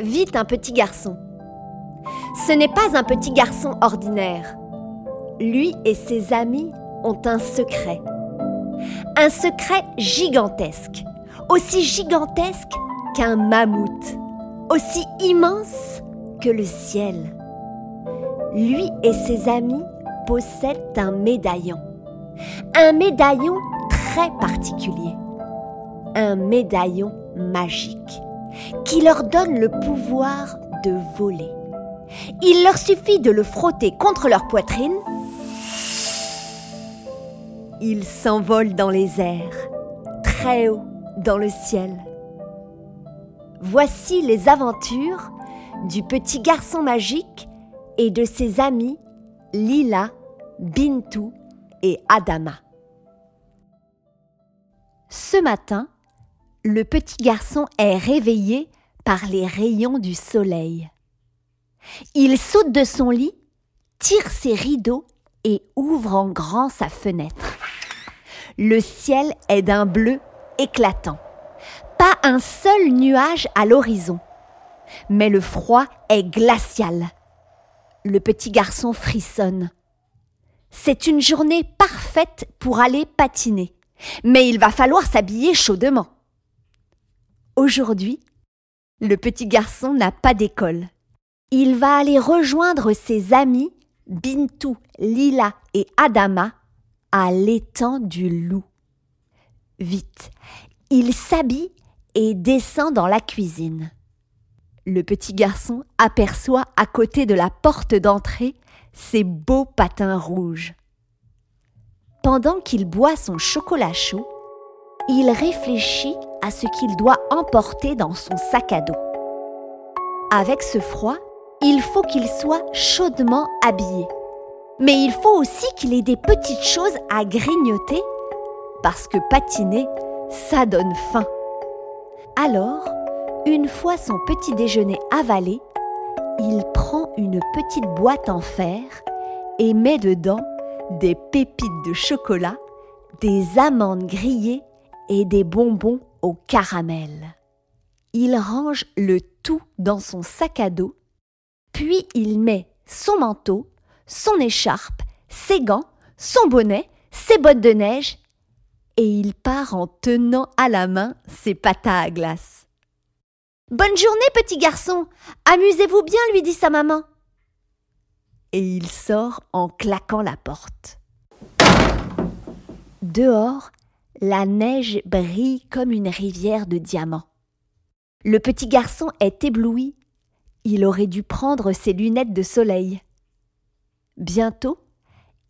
vit un petit garçon. Ce n'est pas un petit garçon ordinaire. Lui et ses amis ont un secret. Un secret gigantesque, aussi gigantesque qu'un mammouth, aussi immense que le ciel. Lui et ses amis possèdent un médaillon. Un médaillon très particulier. Un médaillon magique qui leur donne le pouvoir de voler. Il leur suffit de le frotter contre leur poitrine. Ils s'envolent dans les airs, très haut dans le ciel. Voici les aventures du petit garçon magique et de ses amis Lila, Bintou et Adama. Ce matin, le petit garçon est réveillé par les rayons du soleil. Il saute de son lit, tire ses rideaux et ouvre en grand sa fenêtre. Le ciel est d'un bleu éclatant. Pas un seul nuage à l'horizon. Mais le froid est glacial. Le petit garçon frissonne. C'est une journée parfaite pour aller patiner. Mais il va falloir s'habiller chaudement. Aujourd'hui, le petit garçon n'a pas d'école. Il va aller rejoindre ses amis Bintou, Lila et Adama à l'étang du loup. Vite, il s'habille et descend dans la cuisine. Le petit garçon aperçoit à côté de la porte d'entrée ses beaux patins rouges. Pendant qu'il boit son chocolat chaud, il réfléchit à ce qu'il doit emporter dans son sac à dos. Avec ce froid, il faut qu'il soit chaudement habillé. Mais il faut aussi qu'il ait des petites choses à grignoter, parce que patiner, ça donne faim. Alors, une fois son petit déjeuner avalé, il prend une petite boîte en fer et met dedans des pépites de chocolat, des amandes grillées et des bonbons au caramel. Il range le tout dans son sac à dos, puis il met son manteau, son écharpe, ses gants, son bonnet, ses bottes de neige, et il part en tenant à la main ses patas à glace. Bonne journée, petit garçon. Amusez-vous bien, lui dit sa maman. Et il sort en claquant la porte. Dehors, la neige brille comme une rivière de diamants. Le petit garçon est ébloui. Il aurait dû prendre ses lunettes de soleil. Bientôt,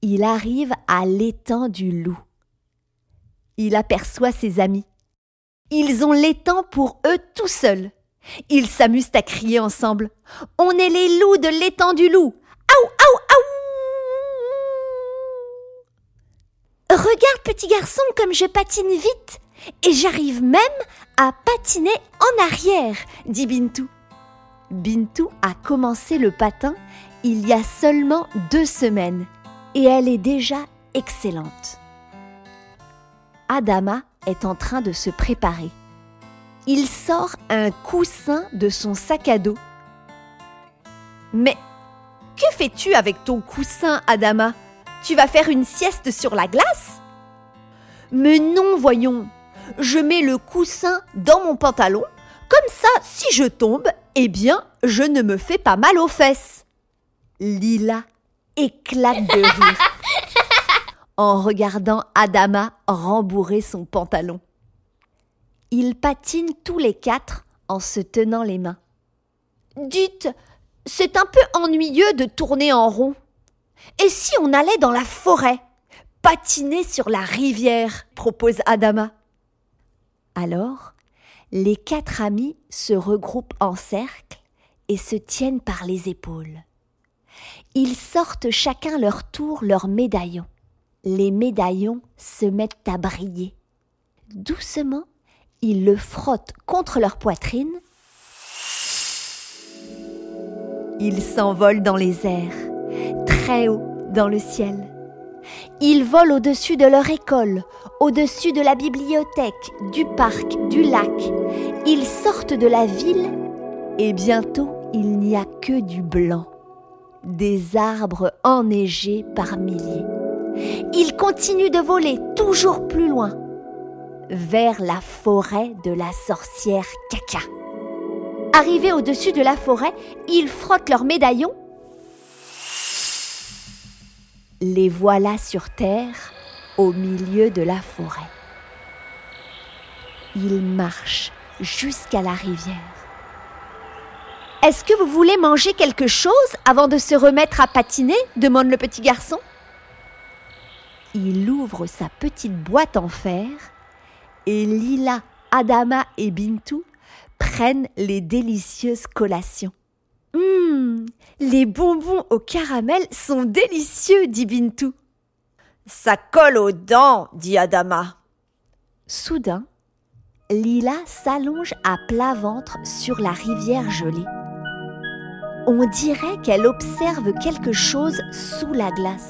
il arrive à l'étang du loup. Il aperçoit ses amis. Ils ont l'étang pour eux tout seuls. Ils s'amusent à crier ensemble. On est les loups de l'étang du loup. Aou, aou, aou Regarde, petit garçon, comme je patine vite. Et j'arrive même à patiner en arrière, dit Bintou. Bintou a commencé le patin il y a seulement deux semaines et elle est déjà excellente. Adama est en train de se préparer. Il sort un coussin de son sac à dos. Mais que fais-tu avec ton coussin, Adama? Tu vas faire une sieste sur la glace? Mais non, voyons. Je mets le coussin dans mon pantalon. Comme ça, si je tombe, eh bien, je ne me fais pas mal aux fesses. Lila éclate de rire en regardant Adama rembourrer son pantalon. Ils patinent tous les quatre en se tenant les mains. Dites, c'est un peu ennuyeux de tourner en rond. Et si on allait dans la forêt Patiner sur la rivière propose Adama. Alors, Les quatre amis se regroupent en cercle et se tiennent par les épaules. Ils sortent chacun leur tour leurs médaillons. Les médaillons se mettent à briller. Doucement, ils le frottent contre leur poitrine. Ils s'envolent dans les airs, très haut dans le ciel. Ils volent au-dessus de leur école, au-dessus de la bibliothèque, du parc, du lac. Ils sortent de la ville et bientôt il n'y a que du blanc, des arbres enneigés par milliers. Ils continuent de voler toujours plus loin, vers la forêt de la sorcière Caca. Arrivés au-dessus de la forêt, ils frottent leurs médaillons. Les voilà sur terre, au milieu de la forêt. Ils marchent jusqu'à la rivière. Est-ce que vous voulez manger quelque chose avant de se remettre à patiner? demande le petit garçon. Il ouvre sa petite boîte en fer et Lila, Adama et Bintou prennent les délicieuses collations. Hum, les bonbons au caramel sont délicieux, dit Bintou. Ça colle aux dents, dit Adama. Soudain, Lila s'allonge à plat ventre sur la rivière gelée. On dirait qu'elle observe quelque chose sous la glace.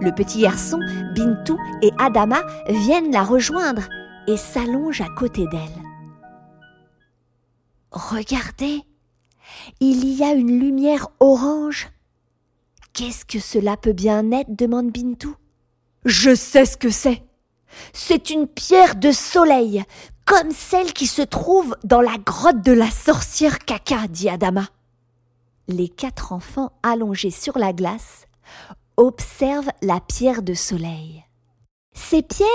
Le petit garçon, Bintou et Adama viennent la rejoindre et s'allongent à côté d'elle. Regardez, il y a une lumière orange. Qu'est-ce que cela peut bien être demande Bintou. Je sais ce que c'est. C'est une pierre de soleil, comme celle qui se trouve dans la grotte de la sorcière caca, dit Adama. Les quatre enfants allongés sur la glace observent la pierre de soleil. Ces pierres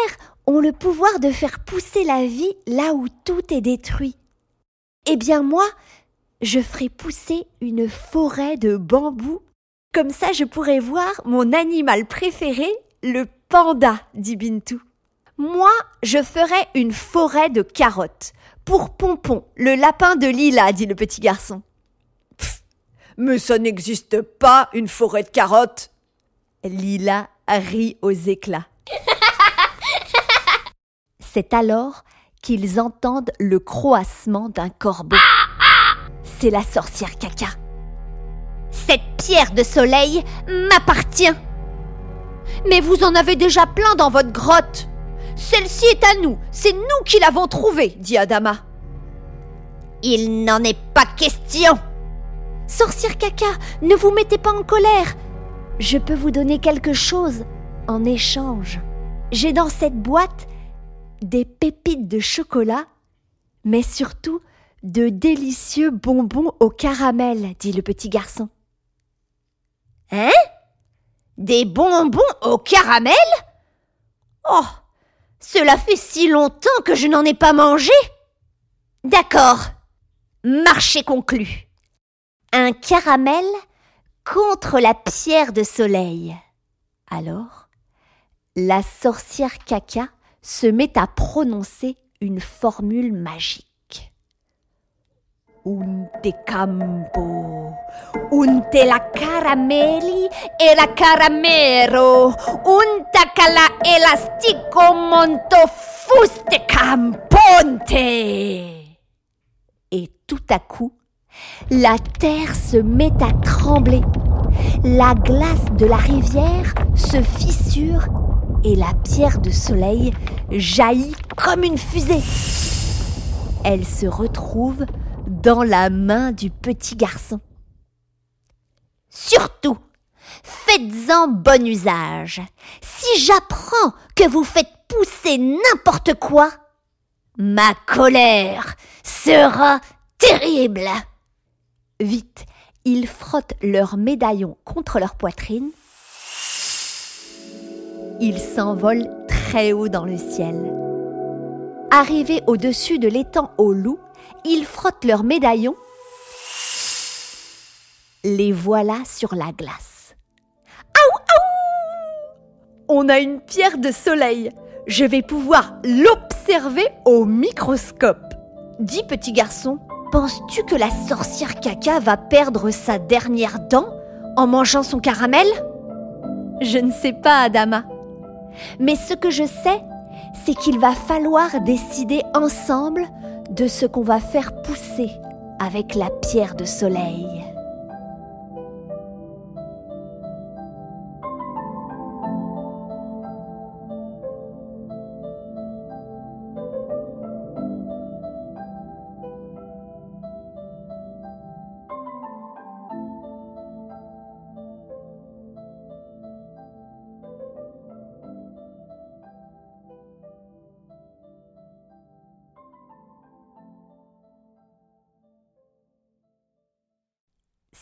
ont le pouvoir de faire pousser la vie là où tout est détruit. Eh bien moi, je ferai pousser une forêt de bambous. Comme ça, je pourrai voir mon animal préféré, le panda, dit Bintou. Moi, je ferai une forêt de carottes. Pour Pompon, le lapin de Lila, dit le petit garçon. mais ça n'existe pas, une forêt de carottes. Lila rit aux éclats. C'est alors qu'ils entendent le croassement d'un corbeau. C'est la sorcière caca. Cette pierre de soleil m'appartient. Mais vous en avez déjà plein dans votre grotte. Celle-ci est à nous, c'est nous qui l'avons trouvée, dit Adama. Il n'en est pas question. Sorcière caca, ne vous mettez pas en colère. Je peux vous donner quelque chose en échange. J'ai dans cette boîte des pépites de chocolat, mais surtout de délicieux bonbons au caramel, dit le petit garçon. Hein? Des bonbons au caramel? Oh Cela fait si longtemps que je n'en ai pas mangé D'accord. Marché conclu. Un caramel contre la pierre de soleil. Alors, la sorcière caca se met à prononcer une formule magique. Unte campo, unte la caramelli e la caramero, unta cala elastico monto fuste camponte. Et tout à coup, la terre se met à trembler. La glace de la rivière se fissure et la pierre de soleil jaillit comme une fusée. Elle se retrouve dans la main du petit garçon. Surtout, faites-en bon usage. Si j'apprends que vous faites pousser n'importe quoi, ma colère sera terrible. Vite, ils frottent leurs médaillons contre leur poitrine. Ils s'envolent très haut dans le ciel. Arrivés au-dessus de l'étang aux loups, ils frottent leurs médaillons. Les voilà sur la glace. Aou, aou On a une pierre de soleil. Je vais pouvoir l'observer au microscope. Dis, petit garçon, penses-tu que la sorcière caca va perdre sa dernière dent en mangeant son caramel? Je ne sais pas, Adama. Mais ce que je sais, c'est qu'il va falloir décider ensemble de ce qu'on va faire pousser avec la pierre de soleil.